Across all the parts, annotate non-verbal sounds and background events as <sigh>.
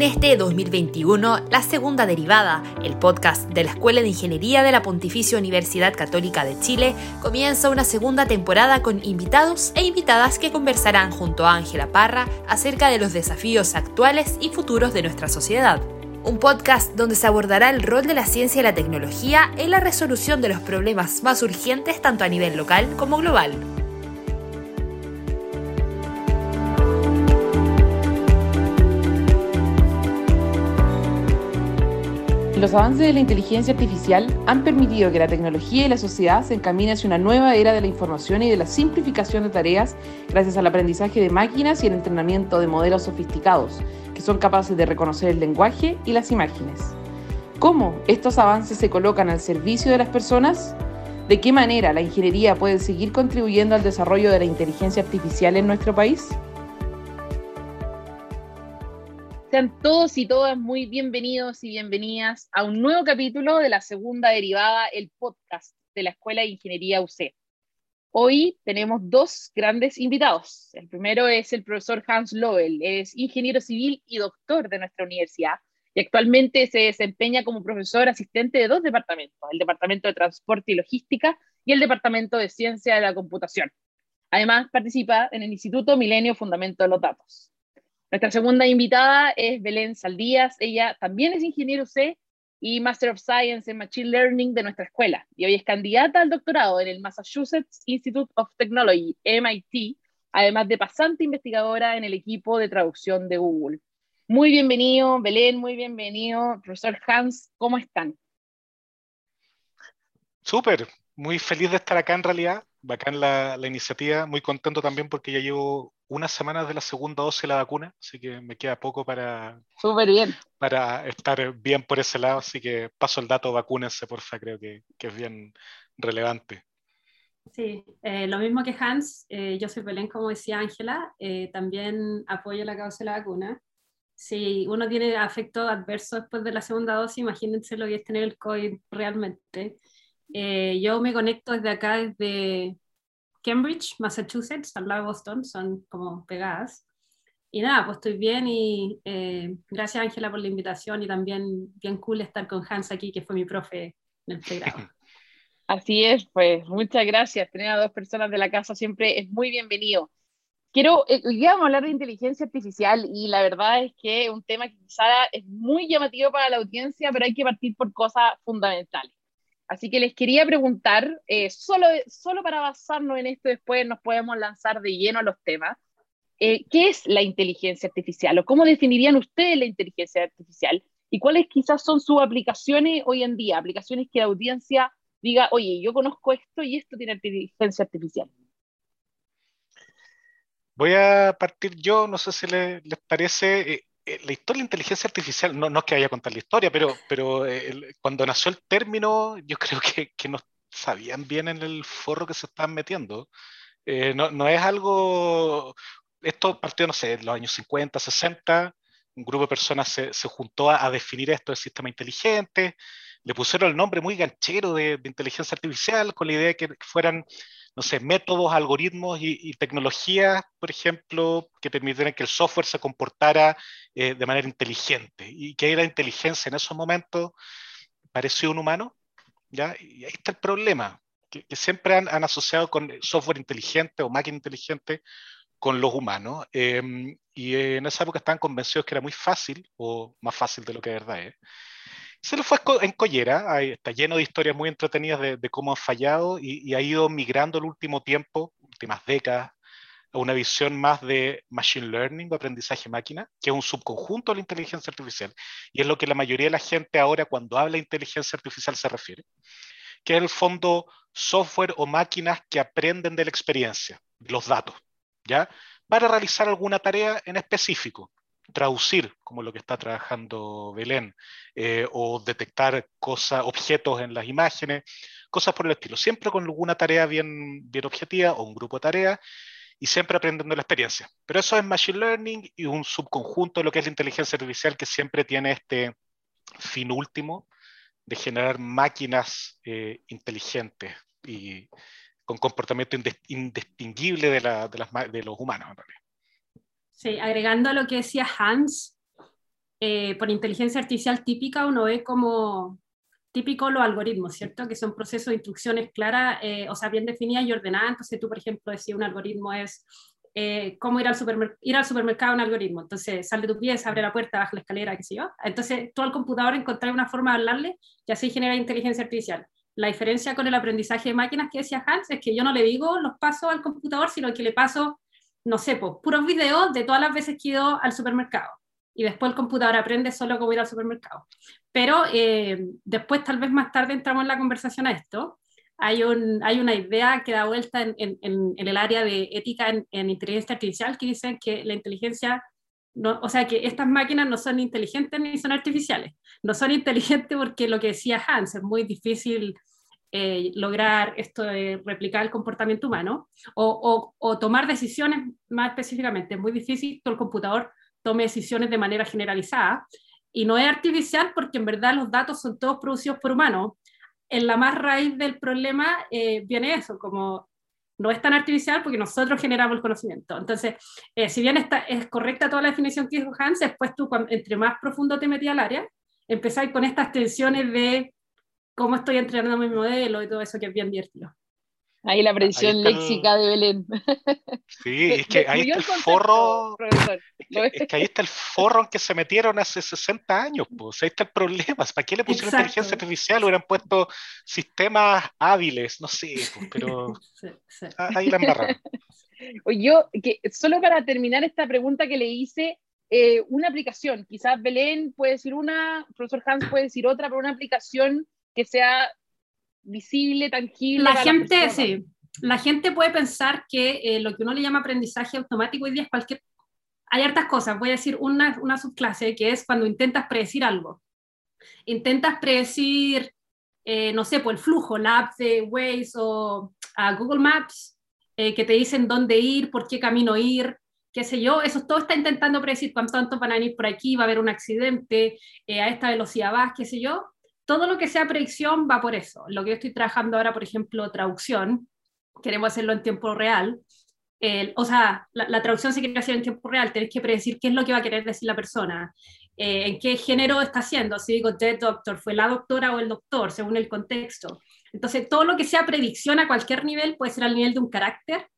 En este 2021, la segunda derivada, el podcast de la Escuela de Ingeniería de la Pontificia Universidad Católica de Chile, comienza una segunda temporada con invitados e invitadas que conversarán junto a Ángela Parra acerca de los desafíos actuales y futuros de nuestra sociedad. Un podcast donde se abordará el rol de la ciencia y la tecnología en la resolución de los problemas más urgentes tanto a nivel local como global. Los avances de la inteligencia artificial han permitido que la tecnología y la sociedad se encaminen hacia una nueva era de la información y de la simplificación de tareas gracias al aprendizaje de máquinas y el entrenamiento de modelos sofisticados que son capaces de reconocer el lenguaje y las imágenes. ¿Cómo estos avances se colocan al servicio de las personas? ¿De qué manera la ingeniería puede seguir contribuyendo al desarrollo de la inteligencia artificial en nuestro país? Sean todos y todas muy bienvenidos y bienvenidas a un nuevo capítulo de la segunda derivada, el podcast de la Escuela de Ingeniería UC. Hoy tenemos dos grandes invitados. El primero es el profesor Hans Lovell, es ingeniero civil y doctor de nuestra universidad y actualmente se desempeña como profesor asistente de dos departamentos, el Departamento de Transporte y Logística y el Departamento de Ciencia de la Computación. Además, participa en el Instituto Milenio Fundamento de los Datos. Nuestra segunda invitada es Belén Saldías. Ella también es ingeniero C y Master of Science en Machine Learning de nuestra escuela. Y hoy es candidata al doctorado en el Massachusetts Institute of Technology, MIT, además de pasante investigadora en el equipo de traducción de Google. Muy bienvenido, Belén, muy bienvenido. Profesor Hans, ¿cómo están? Súper, muy feliz de estar acá en realidad. Bacán la, la iniciativa, muy contento también porque ya llevo unas semanas de la segunda dosis de la vacuna, así que me queda poco para, bien. para estar bien por ese lado, así que paso el dato, vacúnense, porfa, creo que, que es bien relevante. Sí, eh, lo mismo que Hans, eh, yo soy Belén, como decía Ángela, eh, también apoyo la causa de la vacuna. Si uno tiene afecto adverso después de la segunda dosis, imagínense lo que es tener el COVID realmente. yo me conecto desde acá, desde Cambridge, Massachusetts, al lado de Boston, son como pegadas. Y nada, pues estoy bien y eh, gracias Ángela por la invitación y también bien cool estar con Hans aquí, que fue mi profe en el pregrado. <laughs> Así es, pues muchas gracias. Tener a dos personas de la casa siempre es muy bienvenido. Quiero, eh, hoy vamos a hablar de inteligencia artificial y la verdad es que es un tema que quizá es muy llamativo para la audiencia, pero hay que partir por cosas fundamentales. Así que les quería preguntar, eh, solo, solo para basarnos en esto, después nos podemos lanzar de lleno a los temas. Eh, ¿Qué es la inteligencia artificial o cómo definirían ustedes la inteligencia artificial? ¿Y cuáles quizás son sus aplicaciones hoy en día? Aplicaciones que la audiencia diga, oye, yo conozco esto y esto tiene inteligencia artificial. Voy a partir yo, no sé si les, parece, eh, la historia de la inteligencia artificial, no, no es que vaya a contar la historia, pero, pero eh, cuando nació el término, yo creo que, que, no sabían bien en el forro que se estaban metiendo. Eh, no, no, es algo, esto partió, no sé, en los años 50, 60, un grupo de personas se, se juntó a, a, definir esto del sistema inteligente, le pusieron el nombre muy ganchero de, de inteligencia artificial con la idea de que fueran no sé, métodos, algoritmos y, tecnologías, por ejemplo, que permitieran que el software se comportara eh, de manera inteligente. Y que la inteligencia en esos momentos pareció un humano, ¿ya? Y ahí está el problema, que, siempre han, asociado con software inteligente o máquina inteligente con los humanos. Em, y en esa época estaban convencidos que era muy fácil, o más fácil de lo que de verdad es, se lo fue en collera, está lleno de historias muy entretenidas de, cómo ha fallado y, ha ido migrando el último tiempo, últimas décadas, a una visión más de machine learning o aprendizaje máquina, que es un subconjunto de la inteligencia artificial. Y es lo que la mayoría de la gente ahora cuando habla de inteligencia artificial se refiere, que es el fondo software o máquinas que aprenden de la experiencia, los datos, ¿ya? Para realizar alguna tarea en específico traducir, como lo que está trabajando Belén, eh, o detectar cosas, objetos en las imágenes, cosas por el estilo. Siempre con alguna tarea bien, bien objetiva o un grupo de tareas y siempre aprendiendo la experiencia. Pero eso es Machine Learning y un subconjunto de lo que es la inteligencia artificial que siempre tiene este fin último de generar máquinas eh, inteligentes y con comportamiento indistinguible de, los humanos en. Sí, agregando a lo que decía Hans, eh, por inteligencia artificial típica uno ve como típico los algoritmos, ¿cierto? Que son procesos de instrucciones claras, eh, o sea, bien definidas y ordenadas. Entonces tú, por ejemplo, decías un algoritmo es eh, cómo ir al, ir al supermercado un algoritmo. Entonces, sale tu pies, abre la puerta, baja la escalera, qué sé yo. Entonces, tú al computador encontrar una forma de hablarle y así genera inteligencia artificial. La diferencia con el aprendizaje de máquinas que decía Hans es que yo no le digo los pasos al computador, sino que le paso, no sé, pues, puros videos de todas las veces que he ido al supermercado. Y después el computador aprende solo cómo ir al supermercado. Pero eh, después, tal vez más tarde, entramos en la conversación a esto hay, un, hay una idea que da vuelta en, en, en el área de ética en, inteligencia artificial que dicen que la inteligencia, no, o sea, que estas máquinas no son inteligentes ni son artificiales. No son <laughs> inteligentes porque lo que decía Hans, es muy difícil eh, lograr esto de replicar el comportamiento humano o, tomar decisiones más específicamente. Es muy difícil que el computador tome decisiones de manera generalizada y no es artificial porque en verdad los datos son todos producidos por humanos en la más raíz del problema eh, viene eso, como no es tan artificial porque nosotros generamos el conocimiento. Entonces, eh, si bien está, es correcta toda la definición que dijo Hans, después tú, entre más profundo te metías al área, empezáis con estas tensiones de cómo estoy entrenando mi modelo y todo eso que es bien divertido. Ahí la predicción léxica de Belén. Sí, es que ahí está el forro. Es que, ahí está el forro en que se metieron hace 60 años. Pues ahí está el problema. ¿Para qué le pusieron inteligencia artificial? Hubieran puesto sistemas hábiles, no sé, pues, pero <laughs> ahí la embarraron. <laughs> Yo, que solo para terminar esta pregunta que le hice, eh, una aplicación, quizás Belén puede decir una, profesor Hans puede decir otra, pero una aplicación que sea visible, tangible. La gente, sí, la gente puede pensar que eh, lo que uno le llama aprendizaje automático hoy día es cualquier... Hay hartas cosas, voy a decir una, una subclase que es cuando intentas predecir algo. Intentas predecir, eh, no sé, por pues, el flujo, la app de Waze o a Google Maps, eh, que te dicen dónde ir, por qué camino ir, qué sé yo, eso todo está intentando predecir cuánto van a venir por aquí, va a haber un accidente, a esta velocidad vas, qué sé yo, todo lo que sea predicción va por eso. Lo que yo estoy trabajando ahora, por ejemplo, traducción, queremos hacerlo en tiempo real. o sea, la, traducción se quiere hacer en tiempo real, tenés que predecir qué es lo que va a querer decir la persona, eh, en qué género está haciendo, si digo the doctor, fue la doctora o el doctor, según el contexto. Entonces, todo lo que sea predicción a cualquier nivel, puede ser al nivel de un carácter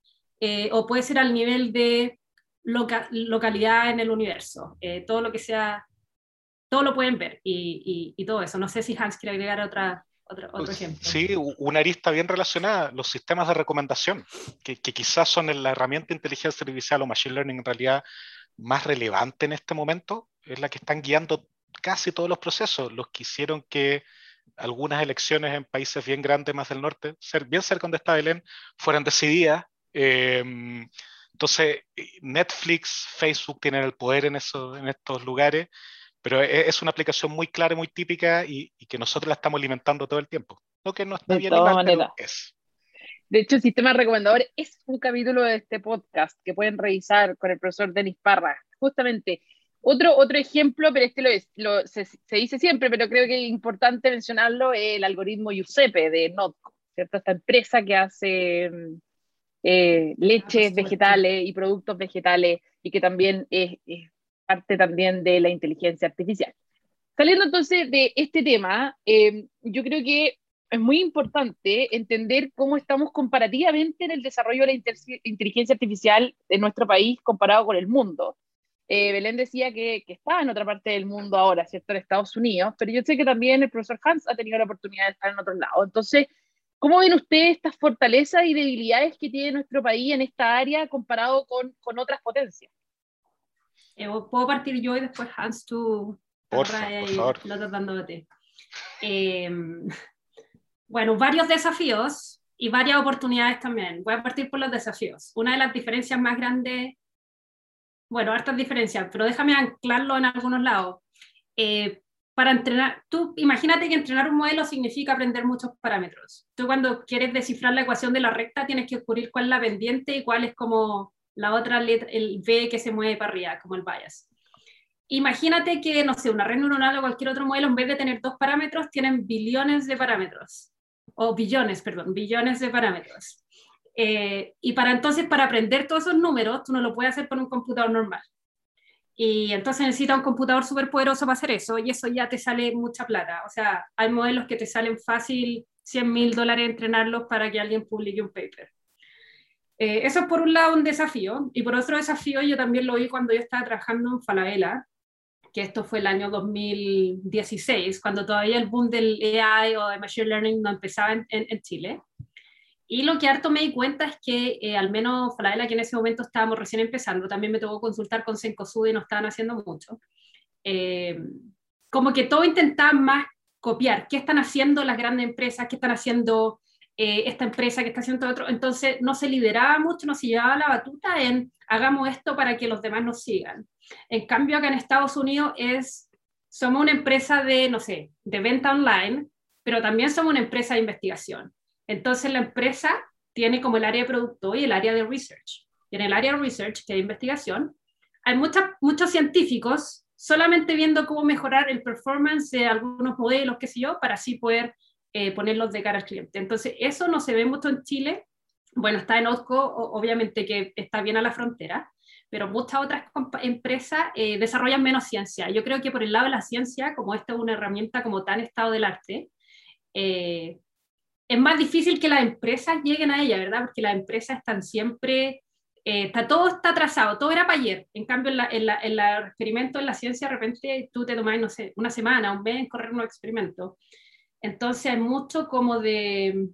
eh, o puede ser al nivel de localidad en el universo. Eh, todo lo que sea todo lo pueden ver y, y, todo eso. No sé si Hans quiere agregar otra, otro, otro pues, ejemplo. Sí, una arista bien relacionada, los sistemas de recomendación, que, que quizás son la herramienta de inteligencia artificial o machine learning en realidad más relevante en este momento, es la que están guiando casi todos los procesos, los que hicieron que algunas elecciones en países bien grandes más del norte, bien cerca donde está Belén, fueran decididas. Em, entonces, Netflix, Facebook tienen el poder en, eso, en estos lugares pero e, es una aplicación muy clara, muy típica y, que nosotros la estamos alimentando todo el tiempo. Lo que no está bien es. De hecho, el sistema recomendador es un capítulo de este podcast que pueden revisar con el profesor Denis Parra. Justamente, otro, otro ejemplo, pero este lo, es, lo se, dice siempre, pero creo que es importante mencionarlo, es el algoritmo Giuseppe de Notco, ¿cierto? Esta empresa que hace eh, leches vegetales y productos vegetales y que también es, es parte también de la inteligencia artificial. Saliendo entonces de este tema, eh, yo creo que es muy importante entender cómo estamos comparativamente en el desarrollo de la inteligencia artificial en nuestro país comparado con el mundo. Eh, Belén decía que, que está en otra parte del mundo ahora, ¿cierto? En Estados Unidos, pero yo sé que también el profesor Hans ha tenido la oportunidad de estar en otro lado. Entonces, ¿cómo ven ustedes estas fortalezas y debilidades que tiene nuestro país en esta área comparado con, con otras potencias? Eh, puedo partir yo y después Hans, tú. Por, favor. Em, <laughs> bueno, varios desafíos y varias oportunidades también. Voy a partir por los desafíos. Una de las diferencias más grandes, bueno, hartas diferencias, pero déjame anclarlo en algunos lados. Eh, para entrenar, tú imagínate que entrenar un modelo significa aprender muchos parámetros. Tú cuando quieres descifrar la ecuación de la recta tienes que descubrir cuál es la pendiente y cuál es como la otra letra, el B que se mueve para arriba, como el bias. Imagínate que, no sé, una red neuronal o cualquier otro modelo, en vez de tener dos parámetros, tienen billones de parámetros, o billones, perdón, billones de parámetros. Eh, y para entonces, para aprender todos esos números, tú no lo puedes hacer con un computador normal. Y entonces necesita un computador súper poderoso para hacer eso y eso ya te sale mucha plata. O sea, hay modelos que te salen fácil 100 mil dólares entrenarlos para que alguien publique un paper. Eh, eso es por un lado un desafío y por otro desafío yo también lo vi cuando yo estaba trabajando en Falabella, que esto fue el año 2016, cuando todavía el boom del AI o de Machine Learning no empezaba en, Chile. Y lo que harto me di cuenta es que, eh, al menos Falabella, que en ese momento estábamos recién empezando, también me tocó consultar con Sencosud y no estaban haciendo mucho. Eh, como que todo intentaban más copiar qué están haciendo las grandes empresas, qué están haciendo eh, esta empresa que está haciendo otro. Entonces no se lideraba mucho, no se llevaba la batuta en hagamos esto para que los demás nos sigan. En cambio, acá en Estados Unidos es, somos una empresa de, no sé, de venta online, pero también somos una empresa de investigación. Entonces la empresa tiene como el área de producto y el área de research. Y en el área de research, que es investigación, hay muchos científicos solamente viendo cómo mejorar el performance de algunos modelos, qué sé yo, para así poder eh, ponerlos de cara al cliente. Entonces, eso no se ve mucho en Chile. Bueno, está en OSCO, obviamente que está bien a la frontera, pero muchas otras empresas eh, desarrollan menos ciencia. Yo creo que por el lado de la ciencia, como esta es una herramienta como tan estado del arte, eh, es más difícil que las empresas lleguen a ella, ¿verdad? Porque las empresas están siempre, está, todo está atrasado, todo era para ayer. En cambio, en, la, en, la, en experimento en la ciencia, de repente tú te tomas, no sé, una semana, un mes en correr un experimento. Entonces hay mucho como de,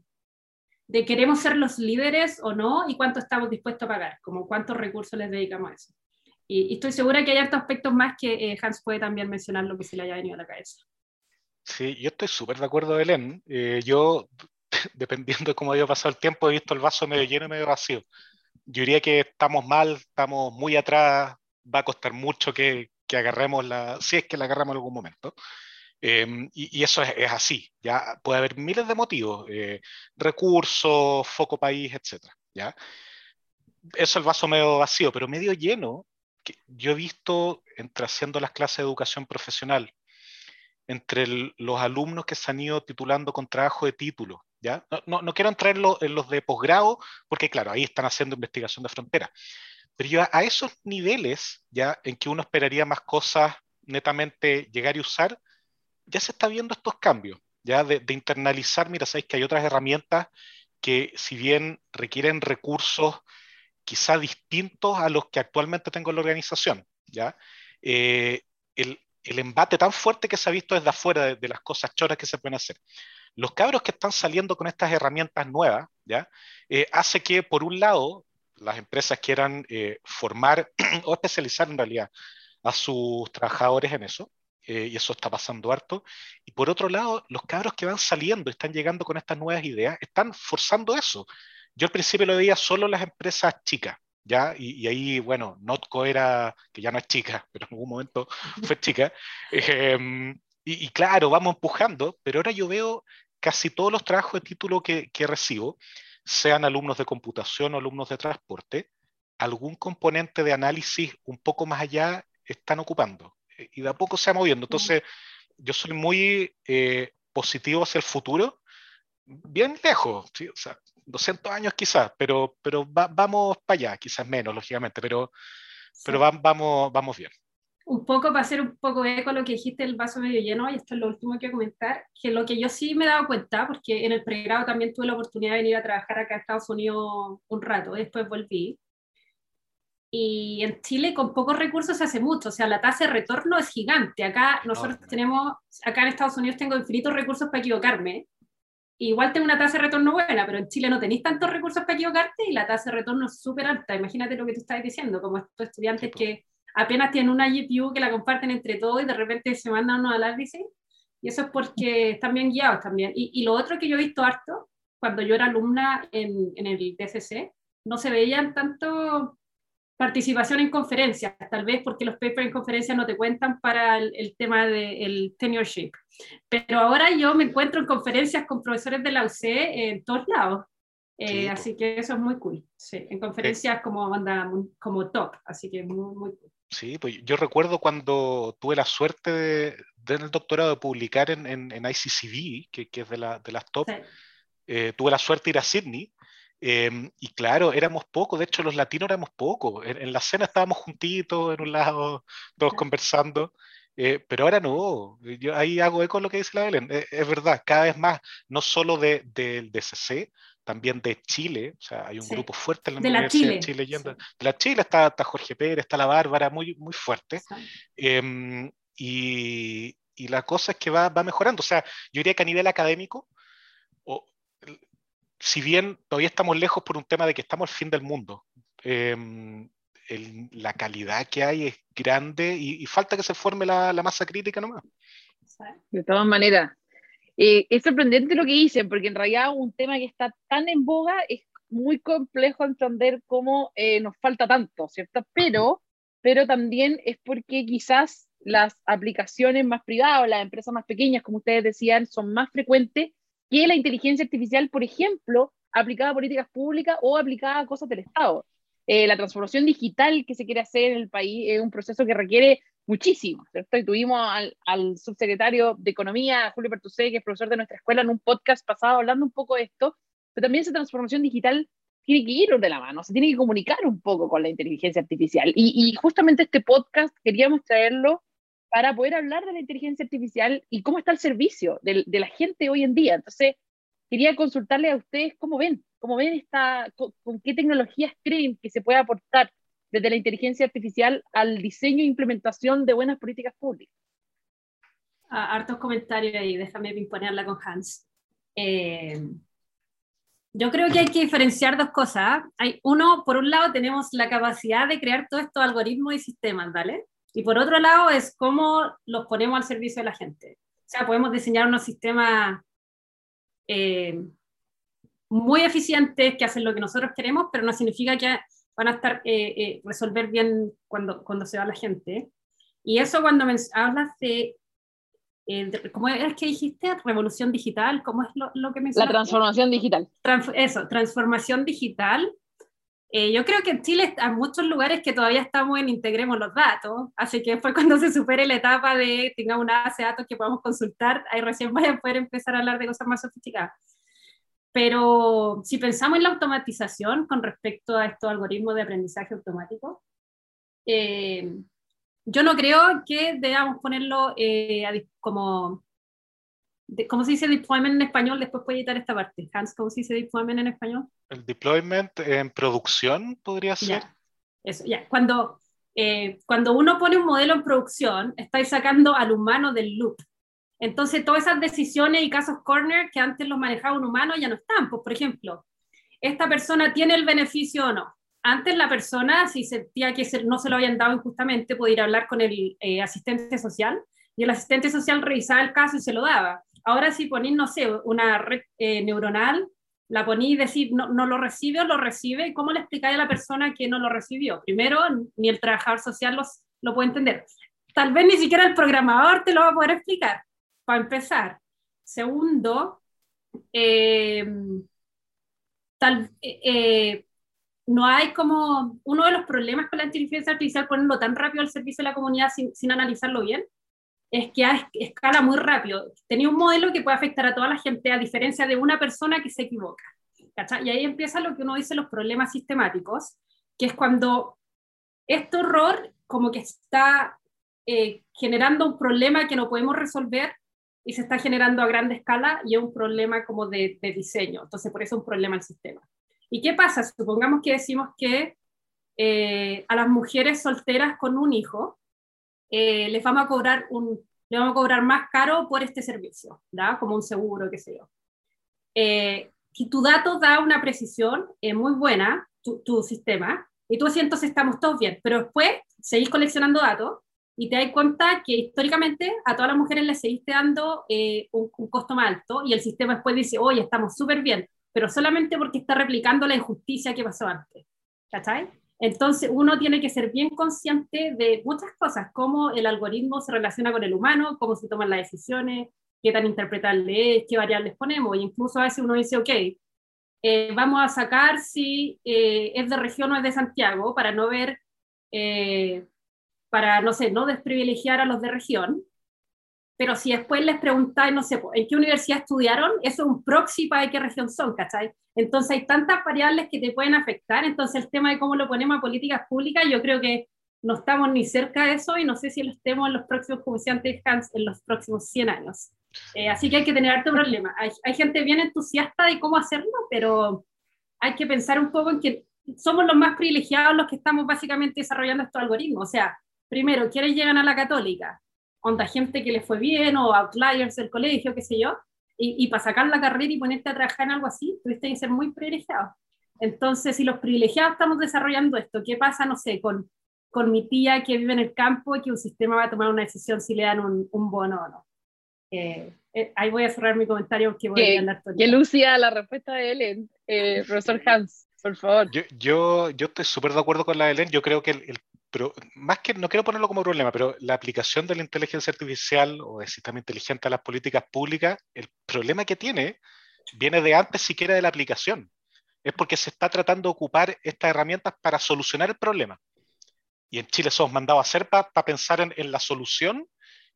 de queremos ser los líderes o no y cuánto estamos dispuestos a pagar, como cuántos recursos les dedicamos a eso. Y, estoy segura que hay otros aspectos más que eh, Hans puede también mencionar lo que se le haya venido a la cabeza. Sí, yo estoy súper de acuerdo, Belén. Eh, yo, <laughs> dependiendo de cómo haya pasado el tiempo, he visto el vaso medio lleno y medio vacío. Yo diría que estamos mal, estamos muy atrás, va a costar mucho que, que agarremos la, si es que la agarramos en algún momento. Em, y, eso es, así, ya puede haber miles de motivos, eh, recursos, foco país, etc. ¿ya? Eso es el vaso medio vacío, pero medio lleno. Que yo he visto, entre haciendo las clases de educación profesional, entre los alumnos que se han ido titulando con trabajo de título, ¿ya? No, no, quiero entrar en, los de posgrado, porque claro, ahí están haciendo investigación de frontera. Pero yo a esos niveles, ya en que uno esperaría más cosas netamente llegar y usar, ya se está viendo estos cambios, ya de, internalizar, mira, sabéis que hay otras herramientas que si bien requieren recursos quizá distintos a los que actualmente tengo en la organización, ¿ya? Eh, el, embate tan fuerte que se ha visto desde afuera de, las cosas choras que se pueden hacer. Los cabros que están saliendo con estas herramientas nuevas, ¿ya? Eh, hace que, por un lado, las empresas quieran eh, formar <clears throat> o especializar en realidad a sus trabajadores en eso, eh, y eso está pasando harto. Y por otro lado, los cabros que van saliendo, están llegando con estas nuevas ideas, están forzando eso. Yo al principio lo veía solo las empresas chicas, ¿ya? Y, ahí, bueno, Notco era, que ya no es chica, <laughs> pero en algún momento fue <laughs> chica. Em, y, y, claro, vamos empujando, pero ahora yo veo casi todos los trabajos de título que, que recibo, sean alumnos de computación o alumnos de transporte, algún componente de análisis un poco más allá están ocupando y de a poco se va moviendo. Entonces, yo soy muy eh, positivo hacia el futuro, bien lejos, ¿sí? o sea, 200 años quizás, pero, pero vamos para allá, quizás menos, lógicamente, pero, pero vamos, vamos bien. Un poco para hacer un poco eco lo que dijiste el vaso medio lleno, y esto es lo último que voy a comentar, que lo que yo sí me he dado cuenta, porque en el pregrado también tuve la oportunidad de venir a trabajar acá a Estados Unidos un rato, después volví, y en Chile con pocos recursos se hace mucho, o sea, la tasa de retorno es gigante. Acá nosotros tenemos, acá en Estados Unidos tengo infinitos recursos para equivocarme. Igual tengo una tasa de retorno buena, pero en Chile no tenéis tantos recursos para equivocarte y la tasa de retorno es súper alta. Imagínate lo que tú estás diciendo, como estos estudiantes que apenas tienen una GPU que la comparten entre todos y de repente se mandan unos análisis. Y eso es porque están bien guiados también. Y, y, lo otro que yo he visto harto, cuando yo era alumna en, en el DCC, no se veían tanto participación en conferencias, tal vez porque los papers en conferencias no te cuentan para el, tema del tenureship. Pero ahora yo me encuentro en conferencias con profesores de la UC en todos lados. Eh, así que eso es muy cool. Sí, en conferencias como como top, así que muy, muy cool. Sí, pues yo recuerdo cuando tuve la suerte de, el doctorado de publicar en, en, ICCV, que, que, es de, la, de las top, eh, tuve la suerte de ir a Sydney Em, y claro, éramos pocos, de hecho los latinos éramos pocos. En, la cena estábamos juntitos en un lado, todos conversando, eh, pero ahora no. Yo ahí hago eco de lo que dice la Belén. Eh, es verdad, cada vez más, no solo del de, DCC, también de Chile, o sea, hay un grupo fuerte en la de Universidad de Chile. De la Chile está, Jorge Pérez, está la Bárbara, muy, muy fuerte. Em, y, y, la cosa es que va, va mejorando. O sea, yo diría que a nivel académico, si bien todavía estamos lejos por un tema de que estamos al fin del mundo, em, la calidad que hay es grande y, falta que se forme la, masa crítica nomás. De todas maneras, eh, es sorprendente lo que dicen, porque en realidad un tema que está tan en boga es muy complejo entender cómo eh, nos falta tanto, ¿cierto? Pero, pero también es porque quizás las aplicaciones más privadas, las empresas más pequeñas, como ustedes decían, son más frecuentes que la inteligencia artificial, por ejemplo, aplicada a políticas públicas o aplicada a cosas del Estado. Eh, la transformación digital que se quiere hacer en el país es un proceso que requiere muchísimo, ¿cierto? Y tuvimos al, al subsecretario de Economía, Julio Pertusé, que es profesor de nuestra escuela, en un podcast pasado hablando un poco de esto, pero también esa transformación digital tiene que ir de la mano, se tiene que comunicar un poco con la inteligencia artificial. Y, y justamente este podcast queríamos traerlo para poder hablar de la inteligencia artificial y cómo está el servicio de, la gente hoy en día. Entonces, quería consultarle a ustedes cómo ven, cómo ven esta, con, qué tecnologías creen que se puede aportar desde la inteligencia artificial al diseño e implementación de buenas políticas públicas. Ah, hartos comentarios ahí, déjame imponerla con Hans. Eh, yo creo que hay que diferenciar dos cosas. Hay uno, por un lado, tenemos la capacidad de crear todos estos algoritmos y sistemas, ¿vale? Y por otro lado es cómo los ponemos al servicio de la gente. O sea, podemos diseñar unos sistemas eh, muy eficientes que hacen lo que nosotros queremos, pero no significa que van a estar eh, eh, resolver bien cuando, cuando se va la gente. Y eso cuando hablas de, ¿cómo es que dijiste? Revolución digital, ¿cómo es lo, lo que mencionaste? La transformación digital. eso, transformación digital. Eh, yo creo que en Chile hay muchos lugares que todavía estamos en integremos los datos, así que después cuando se supere la etapa de tengamos una base de datos que podamos consultar, ahí recién vaya a poder empezar a hablar de cosas más sofisticadas. Pero si pensamos en la automatización con respecto a estos algoritmos de aprendizaje automático, eh, yo no creo que debamos ponerlo eh, como ¿Cómo se dice deployment en español? Después puede editar esta parte. Hans, ¿cómo se dice deployment en español? El deployment en producción podría ser. Eso, ya. Cuando, eh, cuando uno pone un modelo en producción, estáis sacando al humano del loop. Entonces, todas esas decisiones y casos corner que antes los manejaba un humano ya no están. Pues, por ejemplo, ¿esta persona tiene el beneficio o no? Antes la persona, si sentía que no se lo habían dado injustamente, podía ir a hablar con el eh, asistente social y el asistente social revisaba el caso y se lo daba. Ahora si ponís, no sé, una red eh, neuronal, la ponís y decir, no, no, lo recibe o lo recibe, ¿cómo le explicáis a la persona que no lo recibió? Primero, ni el trabajador social los, lo puede entender. Tal vez ni siquiera el programador te lo va a poder explicar, para empezar. Segundo, eh, tal, eh, no hay como uno de los problemas con la inteligencia artificial ponerlo tan rápido al servicio de la comunidad sin, sin analizarlo bien es que escala muy rápido. Tenía un modelo que puede afectar a toda la gente, a diferencia de una persona que se equivoca. Y ahí empieza lo que uno dice los problemas sistemáticos, que es cuando este error como que está eh, generando un problema que no podemos resolver y se está generando a gran escala y es un problema como de, diseño. Entonces, por eso es un problema el sistema. ¿Y qué pasa? Supongamos que decimos que eh, a las mujeres solteras con un hijo eh, les vamos a cobrar un, le vamos a cobrar más caro por este servicio, ¿da? como un seguro, qué sé yo. Eh, tu dato da una precisión eh, muy buena, tu, tu, sistema, y tú así entonces estamos todos bien, pero después seguís coleccionando datos y te das cuenta que históricamente a todas las mujeres les seguiste dando eh, un, un, costo más alto y el sistema después dice, oye, estamos súper bien, pero solamente porque está replicando la injusticia que pasó antes. ¿Cachai? Entonces, uno tiene que ser bien consciente de muchas cosas, cómo el algoritmo se relaciona con el humano, cómo se toman las decisiones, qué tan interpretable es, qué variables ponemos. E incluso a veces uno dice, ok, eh, vamos a sacar si eh, es de región o es de Santiago para no ver, eh, para, no sé, no desprivilegiar a los de región. Pero si después les preguntáis, no sé, ¿en qué universidad estudiaron? Eso es un proxy para qué región son, ¿cachai? Entonces hay tantas variables que te pueden afectar, entonces el tema de cómo lo ponemos a políticas públicas, yo creo que no estamos ni cerca de eso y no sé si lo estemos en los próximos, como decía antes Hans, en los próximos 100 años. Eh, así que hay que tener harto problema. Hay, hay gente bien entusiasta de cómo hacerlo, pero hay que pensar un poco en que somos los más privilegiados los que estamos básicamente desarrollando estos algoritmos. O sea, primero, ¿quiénes llegan a la católica? Onda gente que le fue bien o outliers del colegio, qué sé yo, y, para sacar la carrera y ponerte a trabajar en algo así, tuviste que ser muy privilegiado. Entonces, si los privilegiados estamos desarrollando esto, ¿qué pasa, no sé, con, con mi tía que vive en el campo y que un sistema va a tomar una decisión si le dan un, un bono o no? Eh, eh, ahí voy a cerrar mi comentario porque voy a hablar Que lucía la respuesta de Ellen, eh, profesor Hans, por favor. Yo, yo, yo estoy súper de acuerdo con la de Ellen. Yo creo que el, el, pero más que, no quiero ponerlo como problema, pero la aplicación de la inteligencia artificial o del sistema inteligente a las políticas públicas, el problema que tiene viene de antes siquiera de la aplicación. Es porque se está tratando de ocupar estas herramientas para solucionar el problema. Y en Chile somos mandados a hacer para pensar en, en, la solución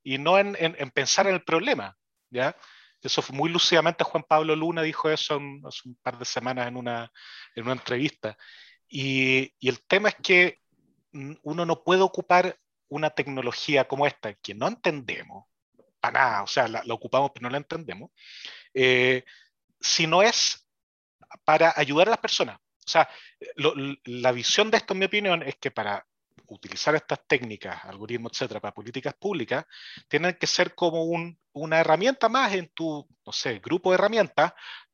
y no en, en, pensar en el problema. ¿ya? Eso fue muy lúcidamente Juan Pablo Luna dijo eso hace un par de semanas en una, en una entrevista. Y, y el tema es que uno no puede ocupar una tecnología como esta, que no entendemos, para nada, o sea, la, la ocupamos pero no la entendemos, eh, si no es para ayudar a las personas. O sea, lo, la visión de esto, en mi opinión, es que para utilizar estas técnicas, algoritmos, etcétera, para políticas públicas, tienen que ser como un, una herramienta más en tu, no sé, grupo de herramientas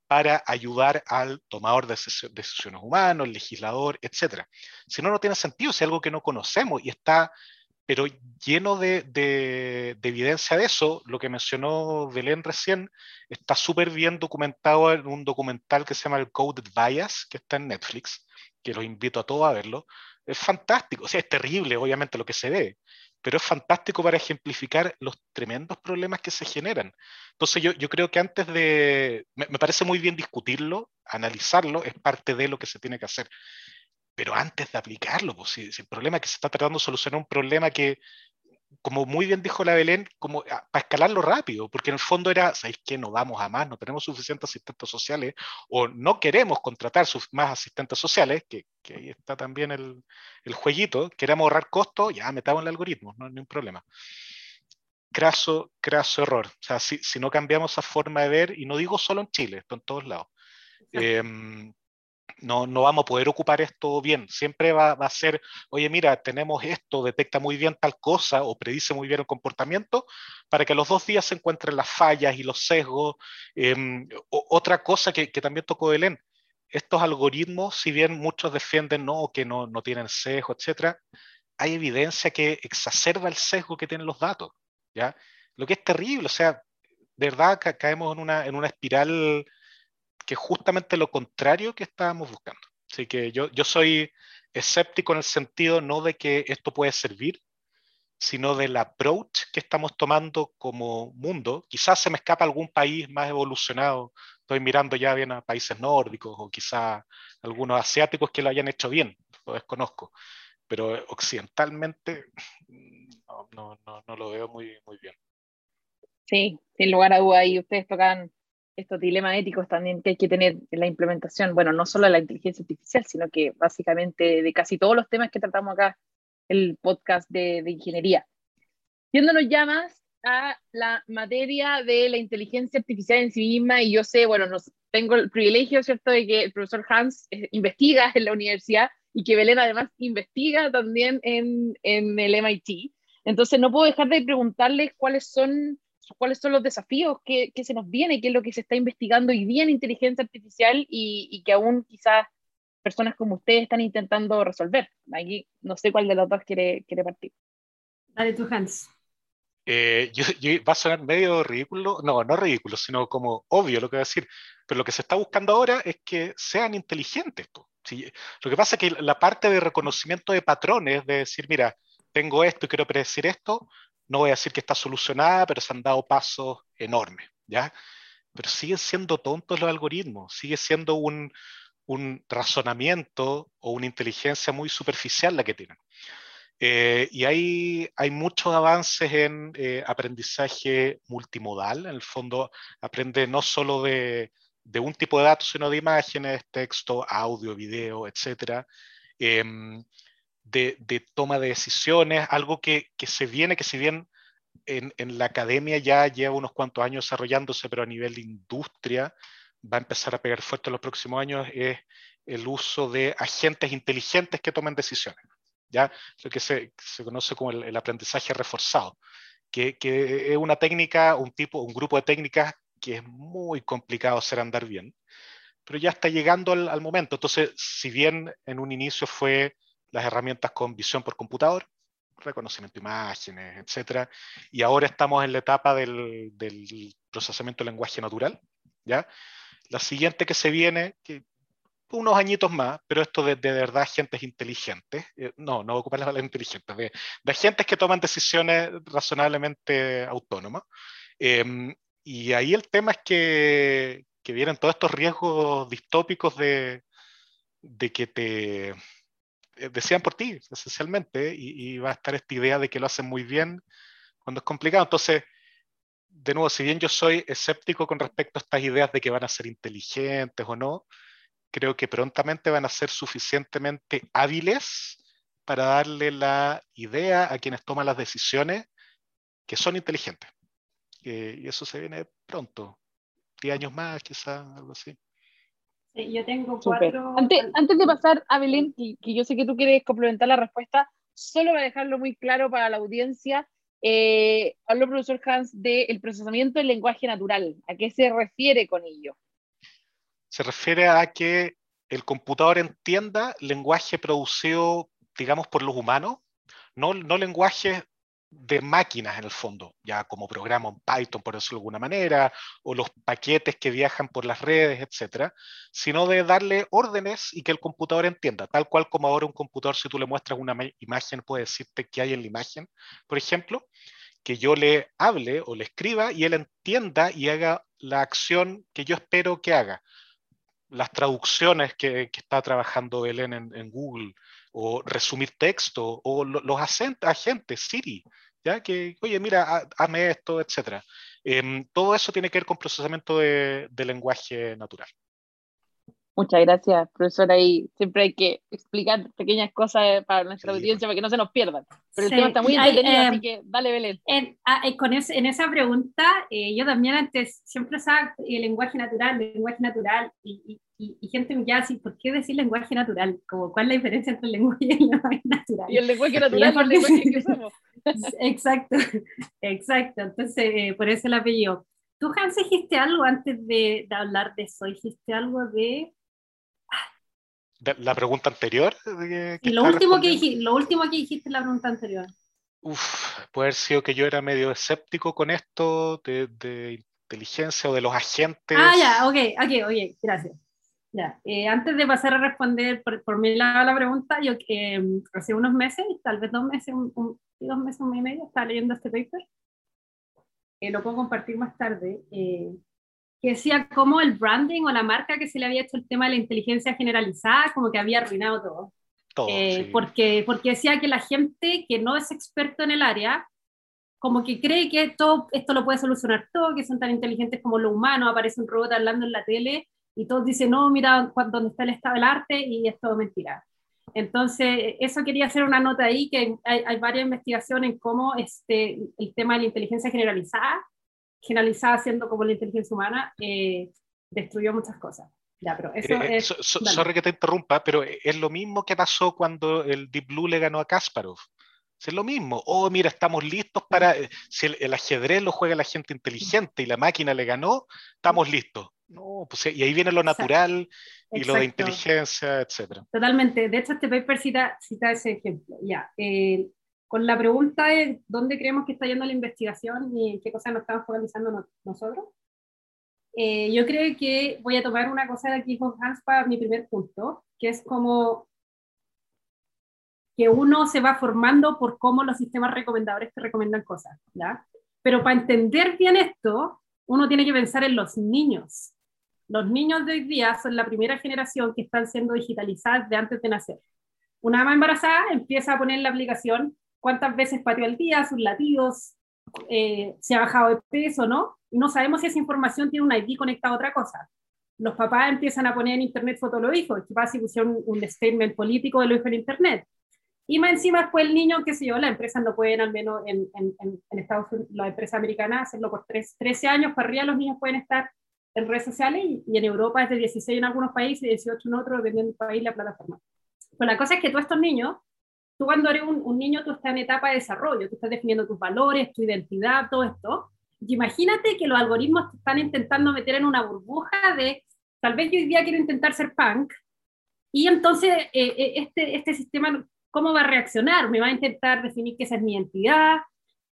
para ayudar al tomador de decisiones humanos, el legislador, etc. Si no, no tiene sentido, es algo que no conocemos y está, pero lleno de evidencia de eso, lo que mencionó Belén recién, está súper bien documentado en un documental que se llama El Coded Bias, que está en Netflix, que los invito a todos a verlo. Es fantástico, o sea, es terrible, obviamente, lo que se ve, pero es fantástico para ejemplificar los tremendos problemas que se generan. Entonces yo, yo creo que antes de, me, me, parece muy bien discutirlo, analizarlo, es parte de lo que se tiene que hacer. Pero antes de aplicarlo, pues si, si el problema es que se está tratando de solucionar un problema que, como muy bien dijo la Belén, como para escalarlo rápido, porque en el fondo era, ¿sabéis qué? No vamos a más, no tenemos suficientes asistentes sociales o no queremos contratar más asistentes sociales, que, que ahí está también el, el, jueguito, queremos ahorrar costos, ya metamos el algoritmo, no hay ningún problema. Craso, craso error. O sea, si, si, no cambiamos esa forma de ver, y no digo solo en Chile, esto en todos lados. Eh, no, no vamos a poder ocupar esto bien. Siempre va, va, a ser, oye, mira, tenemos esto, detecta muy bien tal cosa o predice muy bien el comportamiento, para que los dos días se encuentren las fallas y los sesgos. Eh, otra cosa que, que también tocó Belén, estos algoritmos, si bien muchos defienden no, que no, no tienen sesgo, etcétera, hay evidencia que exacerba el sesgo que tienen los datos. ¿ya? Lo que es terrible, o sea, de verdad caemos en una, en una espiral que es justamente lo contrario que estábamos buscando. Así que yo, yo soy escéptico en el sentido no de que esto puede servir, sino del approach que estamos tomando como mundo. Quizás se me escapa algún país más evolucionado, estoy mirando ya bien a países nórdicos o quizás algunos asiáticos que lo hayan hecho bien, lo desconozco, pero occidentalmente no, no, no, no lo veo muy, muy bien. Sí, sin lugar a duda, y ustedes tocan estos dilemas éticos también que hay que tener en la implementación, bueno, no solo de la inteligencia artificial, sino que básicamente de casi todos los temas que tratamos acá, el podcast de, de ingeniería. Yéndonos ya más a la materia de la inteligencia artificial en sí misma, y yo sé, bueno, nos, tengo el privilegio, ¿cierto?, de que el profesor Hans eh, investiga en la universidad y que Belén además investiga también en, en el MIT. Entonces no puedo dejar de preguntarles cuáles son cuáles son los desafíos que, que, se nos viene, qué es lo que se está investigando hoy día en inteligencia artificial y, y, que aún quizás personas como ustedes están intentando resolver. Aquí no sé cuál de los dos quiere, quiere partir. Dale tu Hans. Eh, yo, yo, va a sonar medio ridículo, no, no ridículo, sino como obvio lo que voy a decir, pero lo que se está buscando ahora es que sean inteligentes. ¿sí? Lo que pasa es que la parte de reconocimiento de patrones, de decir, mira, tengo esto y quiero predecir esto, no voy a decir que está solucionada, pero se han dado pasos enormes, ¿ya? Pero siguen siendo tontos los algoritmos, sigue siendo un, un razonamiento o una inteligencia muy superficial la que tienen. Eh, y hay, hay muchos avances en eh, aprendizaje multimodal. En el fondo, aprende no solo de, de, un tipo de datos, sino de imágenes, texto, audio, video, etc. de, toma de decisiones, algo que, que, se viene, que si bien en, en, la academia ya lleva unos cuantos años desarrollándose, pero a nivel de industria va a empezar a pegar fuerte en los próximos años, es el uso de agentes inteligentes que tomen decisiones. ¿ya? Lo que se, se conoce como el, el aprendizaje reforzado, que, que, es una técnica, un tipo, un grupo de técnicas que es muy complicado hacer andar bien, pero ya está llegando al, al momento. Entonces, si bien en un inicio fue las herramientas con visión por computador, reconocimiento de imágenes, etcétera, y ahora estamos en la etapa del, del procesamiento de lenguaje natural, ¿ya? La siguiente que se viene, que unos añitos más, pero esto de, de verdad agentes inteligentes, eh, no, no ocupar la palabra inteligentes, de, de, agentes que toman decisiones razonablemente autónomas. Eh, y ahí el tema es que, vienen todos estos riesgos distópicos de, que te decían por ti, esencialmente, y, y va a estar esta idea de que lo hacen muy bien cuando es complicado. Entonces, de nuevo, si bien yo soy escéptico con respecto a estas ideas de que van a ser inteligentes o no, creo que prontamente van a ser suficientemente hábiles para darle la idea a quienes toman las decisiones que son inteligentes. Eh, y eso se viene pronto, 10 años más, quizás, algo así. Yo tengo cuatro... Antes, antes, de pasar a Belén, que, que, yo sé que tú quieres complementar la respuesta, solo para dejarlo muy claro para la audiencia, eh, habló el profesor Hans del procesamiento del lenguaje natural. ¿A qué se refiere con ello? se refiere a que el computador entienda lenguaje producido, digamos, por los humanos, no, no lenguaje de máquinas en el fondo, ya como programa en Python, por decirlo de alguna manera, o los paquetes que viajan por las redes, etcétera, sino de darle órdenes y que el computador entienda, tal cual como ahora un computador, si tú le muestras una imagen, puede decirte qué hay en la imagen, por ejemplo, que yo le hable o le escriba y él entienda y haga la acción que yo espero que haga. Las traducciones que, está trabajando Belén en, en, Google, o resumir texto, o lo, los agentes, Siri, ¿ya? que, oye, mira, hazme esto, etc. Eh, todo eso tiene que ver con procesamiento de, de lenguaje natural. Muchas gracias, profesora. Y siempre hay que explicar pequeñas cosas para nuestra sí. audiencia para que no se nos pierdan. Pero sí. el tema está muy entretenido, eh, así que dale, Belén. En, ah, con ese, en esa pregunta, eh, yo también antes siempre usaba el lenguaje natural, el lenguaje natural, y, y, y gente me queda así, ¿por qué decir lenguaje natural? Como, ¿Cuál es la diferencia entre el lenguaje y el lenguaje natural? Y el lenguaje natural es el lenguaje que <laughs> usamos. exacto, exacto. Entonces, eh, por eso el apellido. Tú, Hans, dijiste algo antes de, de hablar de eso, dijiste algo de la pregunta anterior. y lo último, que dijiste, lo último que dijiste en la pregunta anterior. Uf, puede haber sido que yo era medio escéptico con esto de, de inteligencia o de los agentes. Ah, ya, ok, ok, ok, gracias. Ya, eh, antes de pasar a responder por, por mi lado la pregunta, yo eh, hace unos meses, tal vez dos meses, un, un, dos meses, un mes y medio, estaba leyendo este paper. Eh, lo puedo compartir más tarde. Eh, que decía cómo el branding o la marca que se le había hecho el tema de la inteligencia generalizada, como que había arruinado todo. todo eh, sí. porque, porque decía que la gente que no es experto en el área, como que cree que todo, esto lo puede solucionar todo, que son tan inteligentes como lo humano, aparece un robot hablando en la tele y todos dicen, no, mira dónde está el estado del arte y es todo mentira. Entonces, eso quería hacer una nota ahí, que hay, hay varias investigaciones en cómo este, el tema de la inteligencia generalizada generalizada siendo como la inteligencia humana, eh, destruyó muchas cosas. Ya, pero eso eh, es, so, so, sorry que te interrumpa, pero es lo mismo que pasó cuando el Deep Blue le ganó a Kasparov. Es lo mismo. Oh, mira, estamos listos para. Si el, el, ajedrez lo juega la gente inteligente y la máquina le ganó, estamos listos. No, pues, y ahí viene lo natural Exacto. y lo de inteligencia, etc. Totalmente. De hecho, este paper cita, cita ese ejemplo. Ya. Eh, con la pregunta de dónde creemos que está yendo la investigación y en qué cosas nos estamos focalizando no, nosotros, eh, yo creo que voy a tomar una cosa de aquí con Hans para mi primer punto, que es como que uno se va formando por cómo los sistemas recomendadores te recomiendan cosas, ¿ya? Pero para entender bien esto, uno tiene que pensar en los niños. Los niños de hoy día son la primera generación que están siendo digitalizadas de antes de nacer. Una ama embarazada empieza a poner la aplicación cuántas veces pateó al día, sus latidos, eh, si ha bajado de peso, ¿no? Y no sabemos si esa información tiene un ID conectado a otra cosa. Los papás empiezan a poner en internet fotos de los hijos, que pasa si pusieron un statement político de lo hijos en internet. Y más encima después el niño, qué sé yo, las empresas no pueden, al menos en, en, en Estados Unidos, las empresas americanas, hacerlo por tres, 13 años, para arriba los niños pueden estar en redes sociales y, en Europa es de 16 en algunos países y 18 en otros, dependiendo del país la plataforma. Pues la cosa es que todos estos niños tú cuando eres un, niño, tú estás en etapa de desarrollo, tú estás definiendo tus valores, tu identidad, todo esto. Y imagínate que los algoritmos te están intentando meter en una burbuja de, tal vez yo hoy día quiero intentar ser punk, y entonces eh, eh, este, este sistema, ¿cómo va a reaccionar? Me va a intentar definir que esa es mi identidad.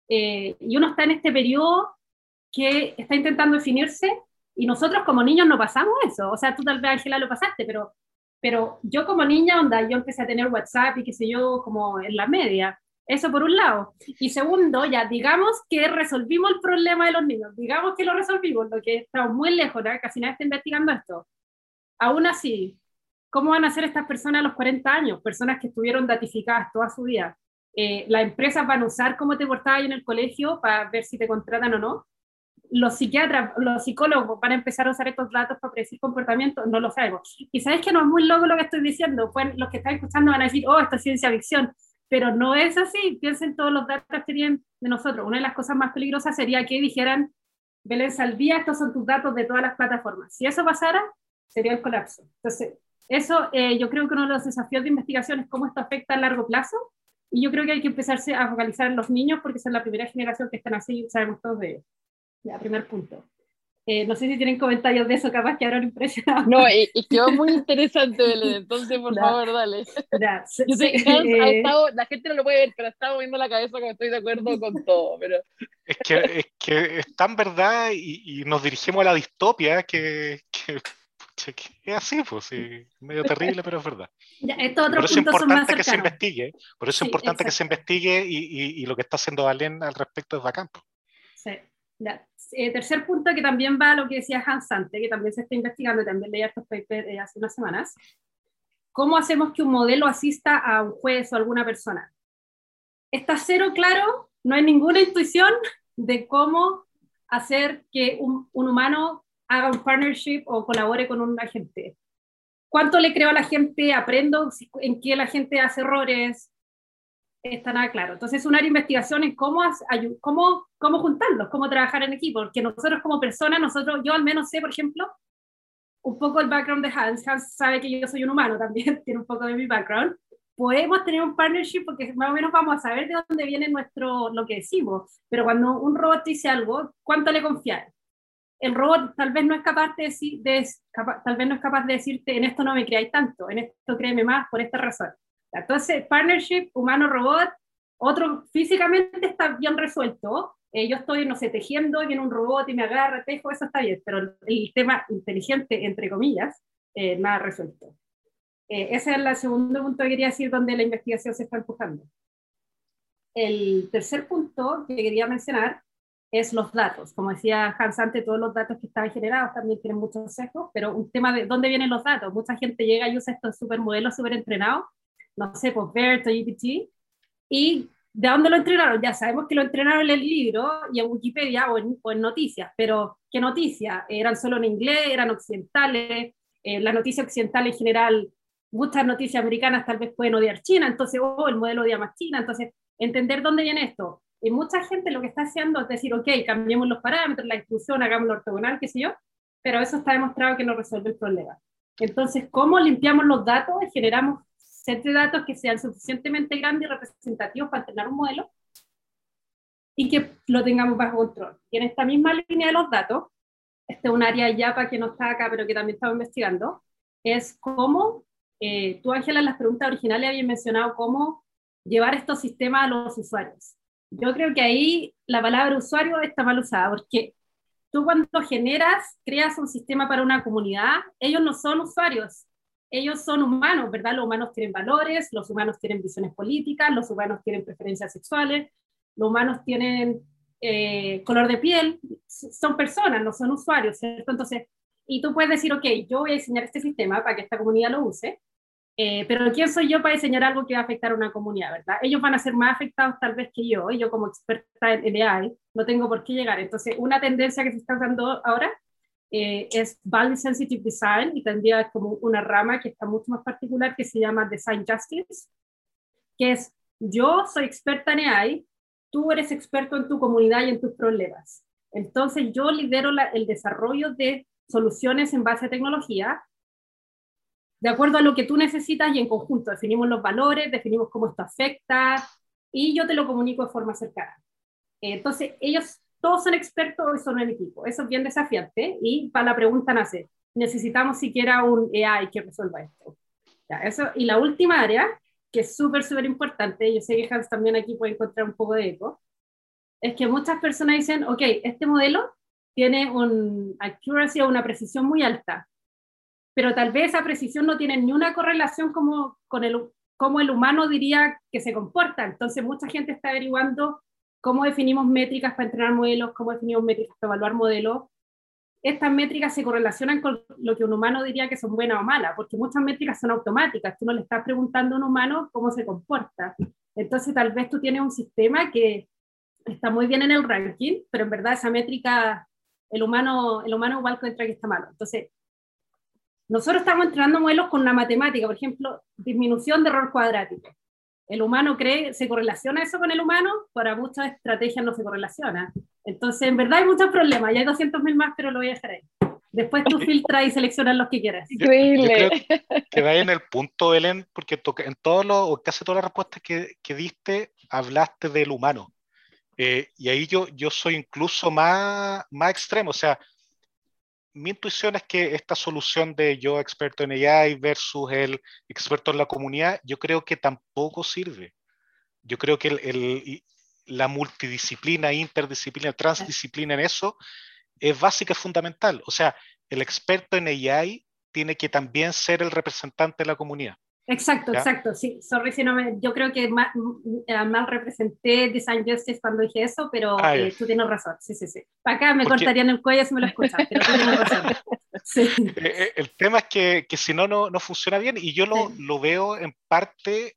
Eh, y uno está en este periodo que está intentando definirse y nosotros como niños no pasamos eso. O sea, tú tal vez, Ángela, lo pasaste, pero pero yo como niña, onda, yo empecé a tener WhatsApp y qué sé yo, como en la media. Eso por un lado. Y segundo, ya digamos que resolvimos el problema de los niños, digamos que lo resolvimos, lo que estamos muy lejos, ¿no? casi nadie está investigando esto. Aún así, ¿cómo van a ser estas personas a los 40 años? Personas que estuvieron datificadas toda su vida. Eh, ¿Las empresas van a usar cómo te portabas en el colegio para ver si te contratan o no? Los psiquiatras, los psicólogos van a empezar a usar estos datos para predecir comportamiento, no lo sabemos. Y sabes que no es muy loco lo que estoy diciendo, pues los que están escuchando van a decir, oh, esto es ciencia ficción, pero no es así, piensen todos los datos que tienen de nosotros. Una de las cosas más peligrosas sería que dijeran, Belén Saldía, estos son tus datos de todas las plataformas. Si eso pasara, sería el colapso. Entonces, eso eh, yo creo que uno de los desafíos de investigación es cómo esto afecta a largo plazo, y yo creo que hay que empezarse a focalizar en los niños porque son la primera generación que están así, sabemos todos de ellos. Ya, primer punto. Eh, no sé si tienen comentarios de eso, capaz que ahora impresionados. No, y, quedó muy interesante, Belén, <laughs> entonces por favor, dale. <laughs> Yo sé, ha estado, la gente no lo puede ver, pero está moviendo la cabeza que estoy de acuerdo con todo. Pero... Es, que, es que es tan verdad y, y nos dirigimos a la distopia que, que, es así, pues, sí, medio terrible, pero es verdad. Ya, por eso es importante que se investigue, por eso es importante que se investigue y, y, y, lo que está haciendo Valen al respecto es bacán. Pues. Sí. Eh, tercer punto que también va a lo que decía Hans Sante, que también se está investigando, también leí estos papers eh, hace unas semanas. ¿Cómo hacemos que un modelo asista a un juez o alguna persona? Está cero claro, no hay ninguna intuición de cómo hacer que un, un humano haga un partnership o colabore con un agente. ¿Cuánto le creo a la gente? ¿Aprendo en qué la gente hace errores? Está nada claro. Entonces, una investigación en cómo, cómo, cómo juntarlos, cómo trabajar en equipo, porque nosotros como personas, nosotros, yo al menos sé, por ejemplo, un poco el background de Hans. Hans sabe que yo soy un humano también, <laughs> tiene un poco de mi background. Podemos tener un partnership porque más o menos vamos a saber de dónde viene nuestro, lo que decimos, pero cuando un robot dice algo, ¿cuánto le confiar? El robot tal vez no es capaz de decir, de, tal vez no es capaz de decirte, en esto no me creáis tanto, en esto créeme más por esta razón entonces, partnership humano-robot, otro físicamente está bien resuelto. Eh, yo estoy, no sé, tejiendo viene un robot y me agarra, tejo, eso está bien, pero el tema inteligente, entre comillas, eh, nada resuelto. Eh, ese es el segundo punto que quería decir donde la investigación se está empujando. El tercer punto que quería mencionar es los datos. Como decía Hans antes, todos los datos que estaban generados también tienen muchos sesgos, pero un tema de dónde vienen los datos. Mucha gente llega y usa estos supermodelos súper entrenados no sé, pues BERT o GPT, y ¿de dónde lo entrenaron? Ya sabemos que lo entrenaron en el libro y en Wikipedia o en, noticias, pero ¿qué noticias? ¿Eran solo en inglés? ¿Eran occidentales? Eh, la noticia occidental en general, muchas noticias americanas tal vez pueden odiar China, entonces, oh, el modelo odia más China, entonces, entender dónde viene esto. Y mucha gente lo que está haciendo es decir, ok, cambiemos los parámetros, la inclusión, hagamos ortogonal, qué sé yo, pero eso está demostrado que no resuelve el problema. Entonces, ¿cómo limpiamos los datos y generamos de datos que sean suficientemente grandes y representativos para entrenar un modelo y que lo tengamos bajo control. Y en esta misma línea de los datos, este es un área ya para que no está acá, pero que también estaba investigando, es cómo, eh, tú Ángela en las preguntas originales habías mencionado cómo llevar estos sistemas a los usuarios. Yo creo que ahí la palabra usuario está mal usada, porque tú cuando generas, creas un sistema para una comunidad, ellos no son usuarios, ellos son humanos, ¿verdad? Los humanos tienen valores, los humanos tienen visiones políticas, los humanos tienen preferencias sexuales, los humanos tienen eh, color de piel, son personas, no son usuarios, ¿cierto? Entonces, y tú puedes decir, ok, yo voy a diseñar este sistema para que esta comunidad lo use, Eh, pero ¿quién soy yo para diseñar algo que va a afectar a una comunidad, verdad? Ellos van a ser más afectados tal vez que yo, y yo como experta en AI no tengo por qué llegar. Entonces, una tendencia que se está dando ahora eh, es Value Sensitive Design y tendría como una rama que está mucho más particular que se llama Design Justice, que es yo soy experta en AI, tú eres experto en tu comunidad y en tus problemas. Entonces, yo lidero el desarrollo de soluciones en base a tecnología de acuerdo a lo que tú necesitas y en conjunto definimos los valores, definimos cómo esto afecta y yo te lo comunico de forma cercana. Entonces, ellos todos son expertos y son un equipo. Eso es bien desafiante y para la pregunta nace, necesitamos siquiera un AI que resuelva esto. y la última área, que es súper, súper importante, yo sé que Hans también aquí puede encontrar un poco de eco, es que muchas personas dicen, ok, este modelo tiene un accuracy o una precisión muy alta, pero tal vez esa precisión no tiene ni una correlación como, con el, cómo el humano diría que se comporta. Entonces, mucha gente está averiguando cómo definimos métricas para entrenar modelos, cómo definimos métricas para evaluar modelos. Estas métricas se correlacionan con lo que un humano diría que son buenas o malas, porque muchas métricas son automáticas. Tú no le estás preguntando a un humano cómo se comporta. Entonces, tal vez tú tienes un sistema que está muy bien en el ranking, pero en verdad esa métrica, el humano, el humano igual encuentra que está malo. Entonces, nosotros estamos entrenando modelos con una matemática, por ejemplo, disminución de error cuadrático. El humano cree, se correlaciona eso con el humano, para muchas estrategias no se correlaciona. Entonces, en verdad hay muchos problemas, ya hay 200.000 más, pero lo voy a dejar ahí. Después tú filtras y seleccionas los que quieras. Increíble. que va en el punto, Ellen, porque en todos los, o casi todas las respuestas que, que diste, hablaste del humano. Eh, y ahí yo, yo soy incluso más, más extremo, o sea, mi intuición es que esta solución de yo experto en AI versus el experto en la comunidad, yo creo que tampoco sirve. Yo creo que el, la multidisciplina, interdisciplina, transdisciplina en eso es básica, fundamental. O sea, el experto en AI tiene que también ser el representante de la comunidad. Exacto, exacto, sí. Sorry si no me, yo creo que mal, eh, mal, representé Design Justice cuando dije eso, pero ah, eh, tú tienes razón, sí, sí, sí. Para acá me cortarían el cuello si me lo escuchas, pero tú tienes razón. Sí. <laughs> Eh, el tema es que, que si no, no, no, funciona bien y yo lo, lo veo en parte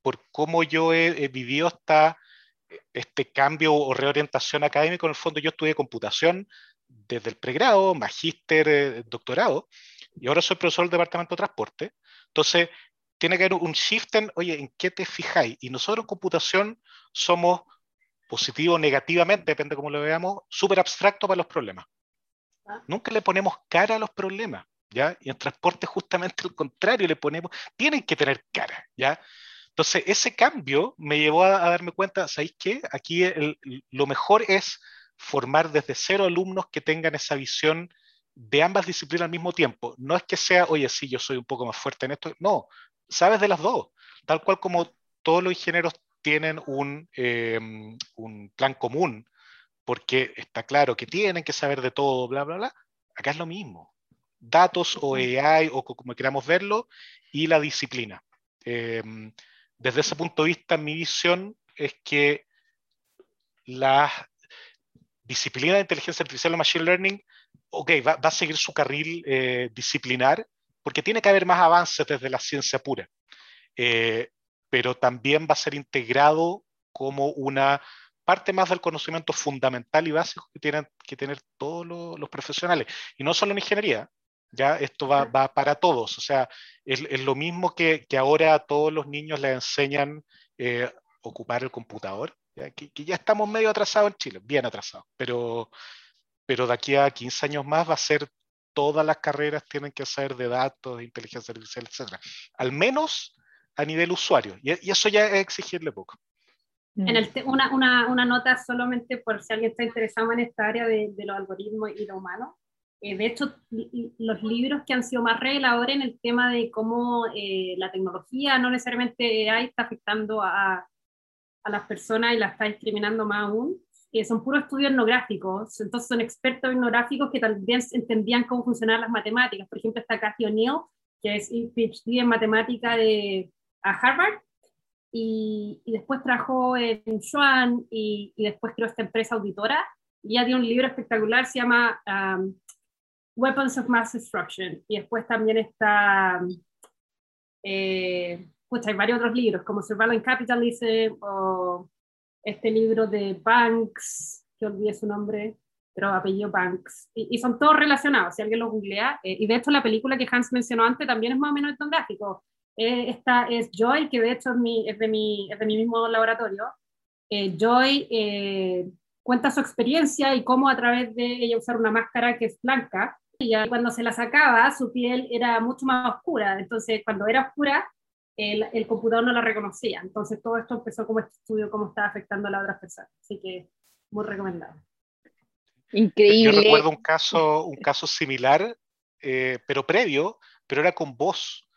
por cómo yo he, vivido hasta este cambio o reorientación académica. En el fondo yo estudié computación desde el pregrado, magíster, doctorado, y ahora soy profesor del Departamento de Transporte. Entonces, tiene que haber un shift en, oye, ¿en qué te fijáis? Y nosotros en computación somos positivo o negativamente, depende de cómo lo veamos, súper abstracto para los problemas. Ah. Nunca le ponemos cara a los problemas, ¿ya? Y en transporte justamente al contrario, le ponemos, tienen que tener cara, ¿ya? Entonces, ese cambio me llevó a, darme cuenta, ¿sabéis qué? Aquí lo mejor es formar desde cero alumnos que tengan esa visión de ambas disciplinas al mismo tiempo. No es que sea, oye, sí, yo soy un poco más fuerte en esto. No, sabes de las dos, tal cual como todos los ingenieros tienen un, em, un plan común, porque está claro que tienen que saber de todo, bla, bla, bla. Acá es lo mismo. Datos o AI o como queramos verlo y la disciplina. Em, desde ese punto de vista, mi visión es que la disciplina de inteligencia artificial o machine learning, ok, va, va a seguir su carril eh, disciplinar, porque tiene que haber más avances desde la ciencia pura, eh, pero también va a ser integrado como una parte más del conocimiento fundamental y básico que tienen que tener todos los, profesionales, y no solo en ingeniería, ya esto va, va para todos, o sea, es, es lo mismo que, que, ahora a todos los niños les enseñan eh, ocupar el computador, ¿ya? Que, que, ya estamos medio atrasados en Chile, bien atrasados, pero, pero de aquí a 15 años más va a ser todas las carreras tienen que ser de datos, de inteligencia artificial, etc. Al menos a nivel usuario. Y, eso ya es exigirle poco. En el una, una, una, nota solamente por si alguien está interesado en esta área de, de los algoritmos y lo humano. Eh, de hecho, los libros que han sido más ahora en el tema de cómo eh, la tecnología, no necesariamente AI, está afectando a, a las personas y la está discriminando más aún, que son puros estudios etnográficos, entonces son expertos etnográficos que también entendían cómo funcionaban las matemáticas. Por ejemplo, está Cathy O'Neill, que es PhD en matemática de a Harvard, y, y, después trabajó en Schwann y, y, después creó esta empresa auditora. Y ya tiene un libro espectacular, se llama um, Weapons of Mass Destruction. Y después también está Eh, pues hay varios otros libros, como Surveillance Capitalism o este libro de Banks, que olvidé su nombre, pero apellido Banks, y, son todos relacionados, si alguien lo googlea, eh, y de hecho la película que Hans mencionó antes también es más o menos etnográfico. Eh, esta es Joy, que de hecho es, mi, es, de, mi, es de mi mismo laboratorio. Eh, Joy eh, cuenta su experiencia y cómo a través de ella usar una máscara que es blanca, y cuando se la sacaba, su piel era mucho más oscura, entonces cuando era oscura, el, el computador no la reconocía. Entonces todo esto empezó como este estudio, cómo estaba afectando a las otras personas. Así que muy recomendado. Increíble. Yo recuerdo un caso, un caso similar, eh, pero previo, pero era con voz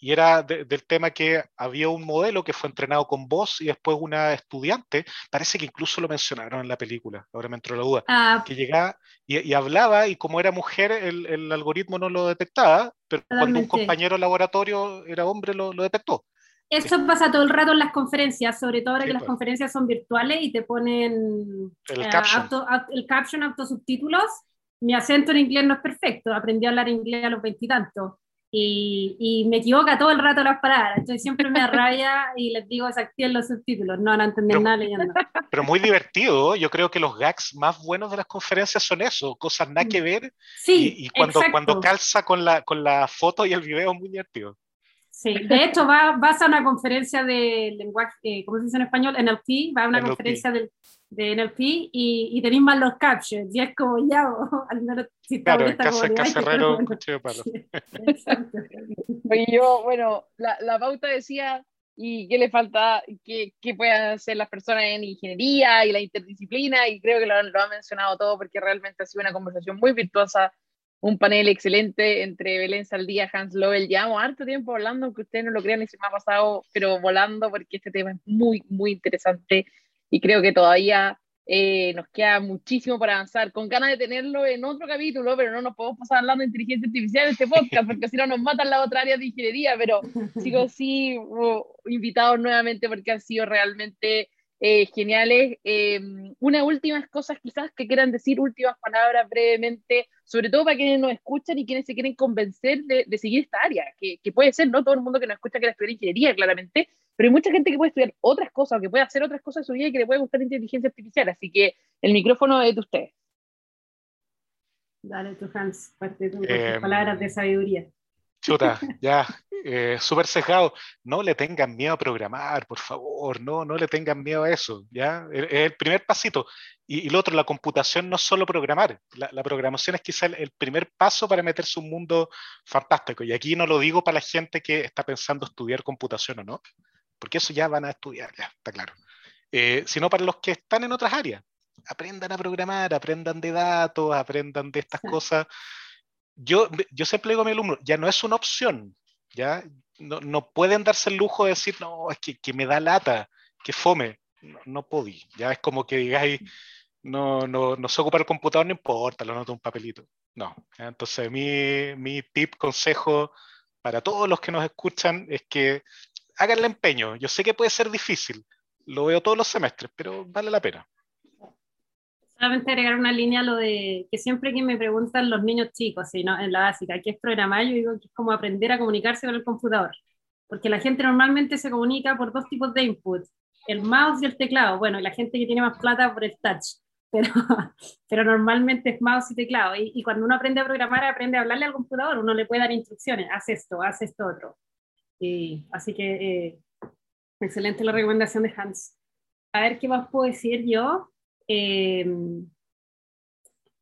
y era del tema que había un modelo que fue entrenado con voz y después una estudiante, parece que incluso lo mencionaron en la película, ahora me entró la duda, ah. que llegaba y, hablaba y como era mujer el, el, algoritmo no lo detectaba, pero cuando un compañero de laboratorio era hombre lo, lo detectó. Eso pasa todo el rato en las conferencias, sobre todo ahora que las pues. conferencias son virtuales y te ponen el, eh, caption. Auto, el caption, autosubtítulos. Mi acento en inglés no es perfecto, aprendí a hablar inglés a los veintitantos y, y, me equivoca todo el rato las palabras, entonces siempre me arraya y les digo desactiven los subtítulos, no, no entendí nada leyendo. Pero muy divertido, yo creo que los gags más buenos de las conferencias son eso, cosas nada que ver sí, y, y cuando, cuando calza con la, con la foto y el video es muy divertido. Sí, de hecho va, vas a una conferencia de lenguaje, eh, ¿cómo se dice en español? NLP, va a una conferencia de, de NLP y, y tenéis más los captions, y es como ya, al menos si Claro, en casa, casa herrero, un cuchillo de palo. Oye, yo, bueno, la, la pauta decía, ¿y qué le falta? ¿Qué, ¿Qué pueden hacer las personas en ingeniería y la interdisciplina? Y creo que lo, lo ha mencionado todo porque realmente ha sido una conversación muy virtuosa un panel excelente entre Belén Saldía, Hans Lovell. Llevamos harto tiempo hablando, aunque ustedes no lo crean, y se me ha pasado, pero volando, porque este tema es muy, muy interesante y creo que todavía eh, nos queda muchísimo para avanzar. Con ganas de tenerlo en otro capítulo, pero no nos podemos pasar hablando de inteligencia artificial en este podcast, porque si no nos matan la otra área de ingeniería. Pero sigo sí, invitados nuevamente porque han sido realmente eh, geniales. Em, unas últimas cosas quizás que quieran decir, últimas palabras brevemente, sobre todo para quienes nos escuchan y quienes se quieren convencer de, seguir esta área, que, que, puede ser, no todo el mundo que nos escucha quiere estudiar ingeniería, claramente, pero hay mucha gente que puede estudiar otras cosas, o que puede hacer otras cosas en su vida y que le puede gustar la inteligencia artificial, así que el micrófono es de ustedes. Dale tú, Hans, parte de tus em, palabras de sabiduría. Chuta, ya, eh, súper cejado. No le tengan miedo a programar, por favor, no, no le tengan miedo a eso, ¿ya? Es el primer pasito. Y, y, lo otro, la computación no es solo programar, la, programación es quizá el, primer paso para meterse un mundo fantástico. Y aquí no lo digo para la gente que está pensando estudiar computación o no, porque eso ya van a estudiar, ya, está claro. Eh, sino para los que están en otras áreas. Aprendan a programar, aprendan de datos, aprendan de estas cosas yo, yo siempre digo a mi alumno, ya no es una opción, ya no, no pueden darse el lujo de decir, no, es que, que me da lata, que fome, no, no podí, ya es como que digáis, no, no, no se ocupa el computador, no importa, lo noto un papelito, no, entonces mi, mi tip, consejo para todos los que nos escuchan es que hagan el empeño, yo sé que puede ser difícil, lo veo todos los semestres, pero vale la pena solamente agregar una línea a lo de que siempre que me preguntan los niños chicos, ¿no? en la básica, ¿qué es programar? Yo digo que es como aprender a comunicarse con el computador, porque la gente normalmente se comunica por dos tipos de input, el mouse y el teclado. Bueno, y la gente que tiene más plata por el touch, <laughs> pero, pero normalmente es mouse y teclado. Y, y, cuando uno aprende a programar, aprende a hablarle al computador, uno le puede dar instrucciones, haz esto, haz esto otro. Y, así que eh, excelente la recomendación de Hans. A ver qué más puedo decir yo. Em,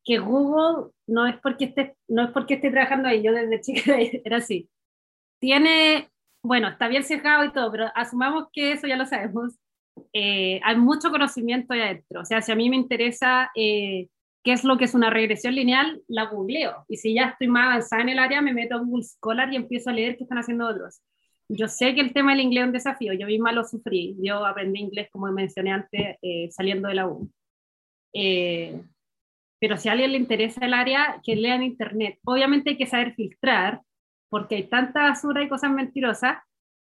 que Google no es porque esté, no es porque esté trabajando ahí, yo desde <laughs> chica era así. Tiene, bueno, está bien cerrado y todo, pero asumamos que eso ya lo sabemos. Eh, hay mucho conocimiento ahí adentro. O sea, si a mí me interesa eh, qué es lo que es una regresión lineal, la googleo. Y si ya estoy más avanzada en el área, me meto a Google Scholar y empiezo a leer qué están haciendo otros. Yo sé que el tema del inglés es un desafío, yo misma lo sufrí. Yo aprendí inglés, como mencioné antes, eh, saliendo de la U. Eh, pero si a alguien le interesa el área, que lea en Internet. Obviamente hay que saber filtrar, porque hay tanta basura y cosas mentirosas,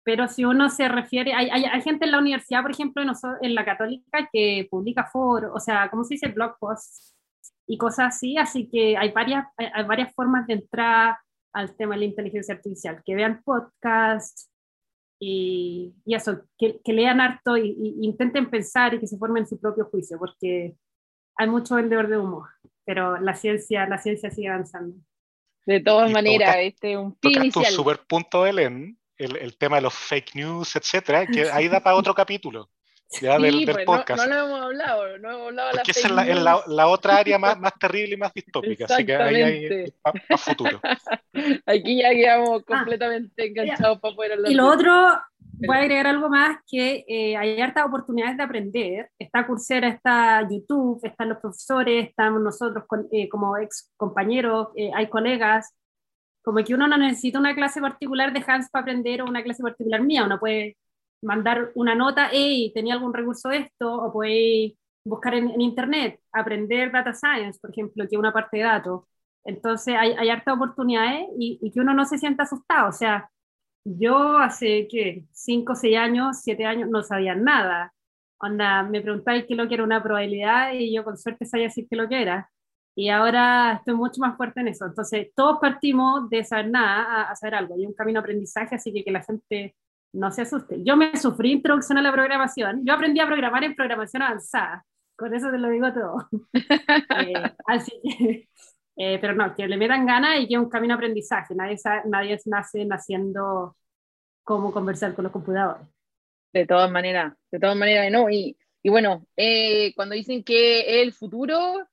pero si uno se refiere, hay, hay, gente en la universidad, por ejemplo, en, la católica, que publica foros, o sea, ¿cómo se dice? Blog posts y cosas así, así que hay varias, hay, varias formas de entrar al tema de la inteligencia artificial, que vean podcasts, y, eso, que, lean harto y, intenten pensar y que se formen su propio juicio, porque hay mucho vendedor de humo, pero la ciencia, la ciencia sigue avanzando. De todas maneras, este es un pin inicial. un super punto, Belén, el, el tema de los fake news, etcétera, que <laughs> ahí da para otro capítulo. Ya, del, pues, podcast. No, lo hemos hablado, no hemos hablado Porque esa es, la, la, la, otra área más, más terrible y más distópica, así que ahí hay para futuro. <laughs> Aquí ya quedamos ah, completamente enganchados para poder hablar. Y lo otro, voy a agregar algo más, que eh, hay hartas oportunidades de aprender. Está Coursera, está YouTube, están los profesores, estamos nosotros eh, como ex compañeros, eh, hay colegas. Como que uno no necesita una clase particular de Hans para aprender o una clase particular mía, uno puede mandar una nota, hey, tenía algún recurso esto, o puede buscar en, internet, aprender data science, por ejemplo, que es una parte de datos. Entonces hay, hay harta oportunidades y, y, que uno no se sienta asustado. O sea, yo hace, ¿qué? Cinco, seis años, siete años, no sabía nada. Onda, me preguntáis qué lo que era una probabilidad y yo con suerte sabía decir qué lo que era. Y ahora estoy mucho más fuerte en eso. Entonces, todos partimos de saber nada a, a saber algo. Hay un camino de aprendizaje, así que que la gente no se asuste. Yo me sufrí introducción a la programación. Yo aprendí a programar en programación avanzada. Con eso te lo digo todo. <laughs> Eh, así que, eh, pero no, que le metan ganas y que es un camino de aprendizaje. Nadie, nadie nace naciendo cómo conversar con los computadores. De todas maneras, de todas maneras, no. Y, y bueno, eh, cuando dicen que el futuro,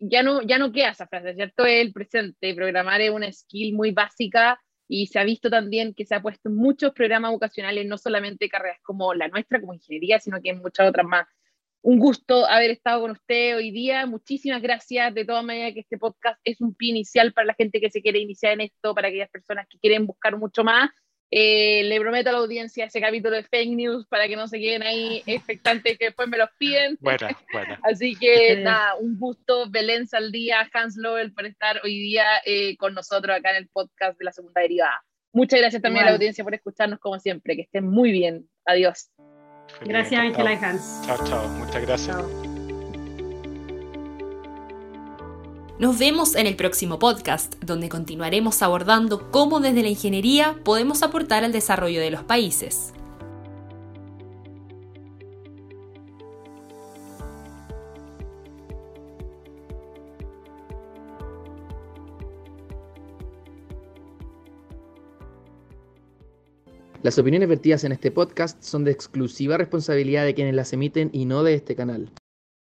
ya, no, ya no queda esa frase, ¿cierto? El presente. Programar es una skill muy básica y se ha visto también que se ha puesto en muchos programas vocacionales, no solamente carreras como la nuestra, como ingeniería, sino que en muchas otras más. Un gusto haber estado con usted hoy día. Muchísimas gracias. De todas maneras, que este podcast es un pie inicial para la gente que se quiere iniciar en esto, para aquellas personas que quieren buscar mucho más. Eh, le prometo a la audiencia ese capítulo de fake news para que no se queden ahí expectantes que después me los piden. Bueno, <laughs> bueno. Así que <laughs> nada, un gusto, Belén Saldía, Hans Lowell, por estar hoy día eh, con nosotros acá en el podcast de la segunda derivada. Muchas gracias también a la audiencia por escucharnos como siempre. Que estén muy bien. Adiós. Gracias, Ángela y Hans. Chao, chao. Muchas gracias. Nos vemos en el próximo podcast, donde continuaremos abordando cómo desde la ingeniería podemos aportar al desarrollo de los países. Las opiniones vertidas en este podcast son de exclusiva responsabilidad de quienes las emiten y no de este canal.